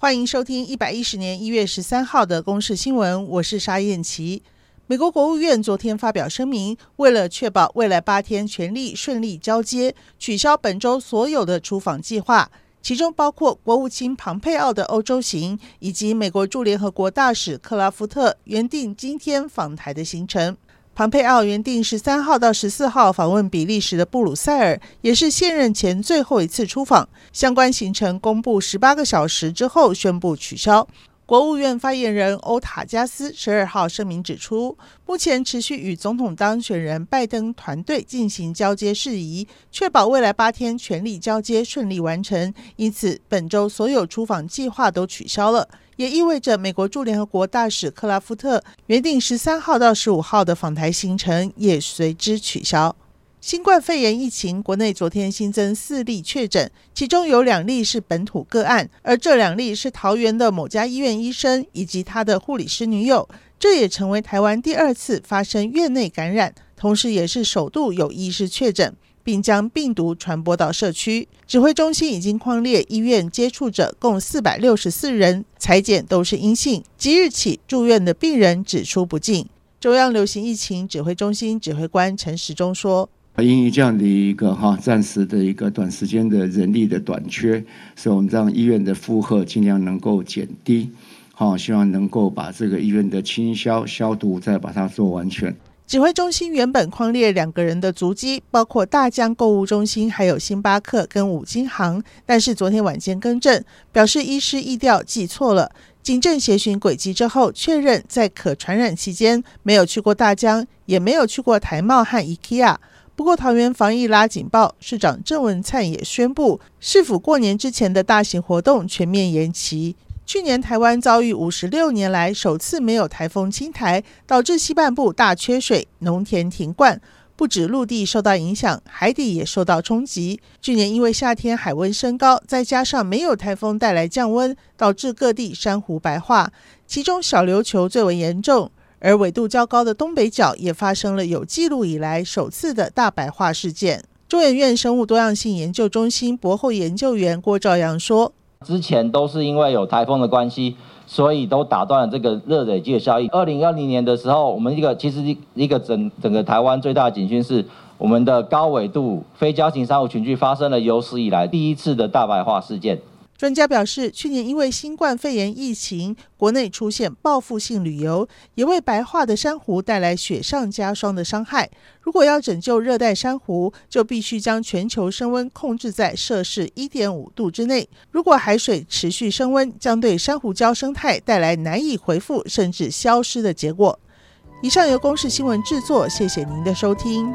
欢迎收听一百一十年一月十三号的公视新闻，我是沙燕琪。美国国务院昨天发表声明，为了确保未来八天权力顺利交接，取消本周所有的出访计划，其中包括国务卿庞佩奥的欧洲行，以及美国驻联合国大使克拉夫特原定今天访台的行程。庞佩奥原定十三号到十四号访问比利时的布鲁塞尔，也是现任前最后一次出访。相关行程公布十八个小时之后宣布取消。国务院发言人欧塔加斯十二号声明指出，目前持续与总统当选人拜登团队进行交接事宜，确保未来八天权力交接顺利完成。因此，本周所有出访计划都取消了，也意味着美国驻联合国大使克拉夫特原定十三号到十五号的访台行程也随之取消。新冠肺炎疫情，国内昨天新增四例确诊，其中有两例是本土个案，而这两例是桃园的某家医院医生以及他的护理师女友。这也成为台湾第二次发生院内感染，同时也是首度有医师确诊，并将病毒传播到社区。指挥中心已经匡列医院接触者共四百六十四人，采检都是阴性，即日起住院的病人只出不进。中央流行疫情指挥中心指挥官陈时中说。因为这样的一个哈暂时的一个短时间的人力的短缺，所以我们让医院的负荷尽量能够减低，好，希望能够把这个医院的清消消毒再把它做完全。指挥中心原本框列两个人的足迹，包括大江购物中心、还有星巴克跟五金行，但是昨天晚间更正，表示医师意调记错了，警政协寻轨迹之后，确认在可传染期间没有去过大江，也没有去过台贸和 IKEA。不过，桃园防疫拉警报，市长郑文灿也宣布，市府过年之前的大型活动全面延期。去年台湾遭遇五十六年来首次没有台风侵台，导致西半部大缺水，农田停灌，不止陆地受到影响，海底也受到冲击。去年因为夏天海温升高，再加上没有台风带来降温，导致各地珊瑚白化，其中小琉球最为严重。而纬度较高的东北角也发生了有记录以来首次的大白化事件。中研院生物多样性研究中心博后研究员郭兆阳说：“之前都是因为有台风的关系，所以都打断了这个热累积的效应。二零二零年的时候，我们一个其实一一个整整个台湾最大的警讯是，我们的高纬度非交型珊瑚群聚发生了有史以来第一次的大白化事件。”专家表示，去年因为新冠肺炎疫情，国内出现报复性旅游，也为白化的珊瑚带来雪上加霜的伤害。如果要拯救热带珊瑚，就必须将全球升温控制在摄氏一点五度之内。如果海水持续升温，将对珊瑚礁生态带来难以恢复甚至消失的结果。以上由公视新闻制作，谢谢您的收听。